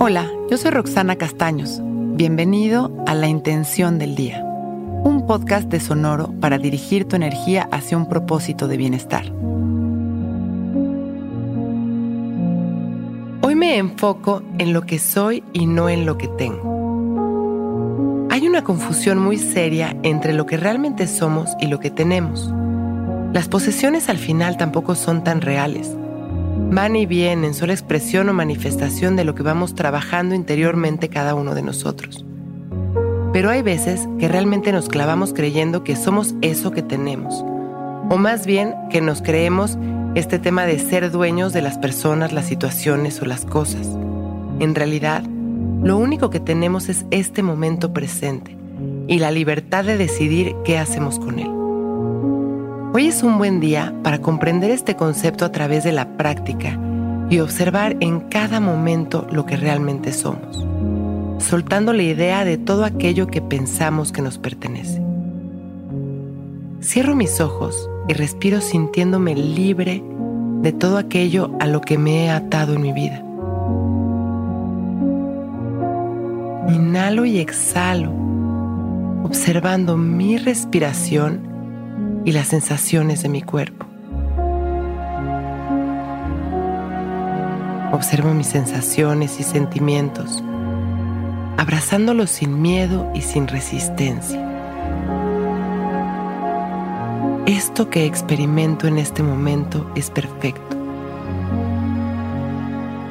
Hola, yo soy Roxana Castaños. Bienvenido a La Intención del Día, un podcast de Sonoro para dirigir tu energía hacia un propósito de bienestar. Hoy me enfoco en lo que soy y no en lo que tengo. Hay una confusión muy seria entre lo que realmente somos y lo que tenemos. Las posesiones al final tampoco son tan reales van y vienen, son expresión o manifestación de lo que vamos trabajando interiormente cada uno de nosotros. Pero hay veces que realmente nos clavamos creyendo que somos eso que tenemos, o más bien que nos creemos este tema de ser dueños de las personas, las situaciones o las cosas. En realidad, lo único que tenemos es este momento presente y la libertad de decidir qué hacemos con él. Hoy es un buen día para comprender este concepto a través de la práctica y observar en cada momento lo que realmente somos, soltando la idea de todo aquello que pensamos que nos pertenece. Cierro mis ojos y respiro sintiéndome libre de todo aquello a lo que me he atado en mi vida. Inhalo y exhalo, observando mi respiración y las sensaciones de mi cuerpo. Observo mis sensaciones y sentimientos, abrazándolos sin miedo y sin resistencia. Esto que experimento en este momento es perfecto.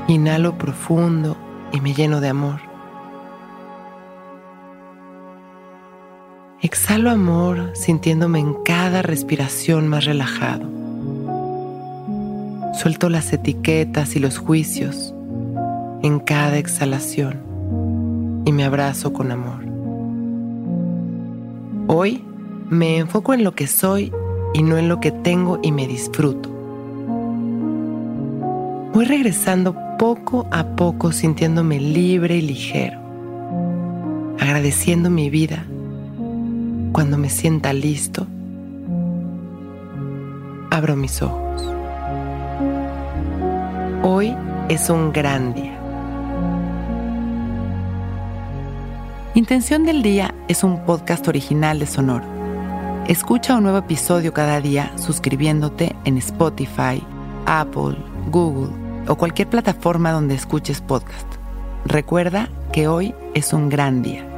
Inhalo profundo y me lleno de amor. Exhalo amor sintiéndome en cada respiración más relajado. Suelto las etiquetas y los juicios en cada exhalación y me abrazo con amor. Hoy me enfoco en lo que soy y no en lo que tengo y me disfruto. Voy regresando poco a poco sintiéndome libre y ligero, agradeciendo mi vida cuando me sienta listo, abro mis ojos. Hoy es un gran día. Intención del Día es un podcast original de Sonoro. Escucha un nuevo episodio cada día suscribiéndote en Spotify, Apple, Google o cualquier plataforma donde escuches podcast. Recuerda que hoy es un gran día.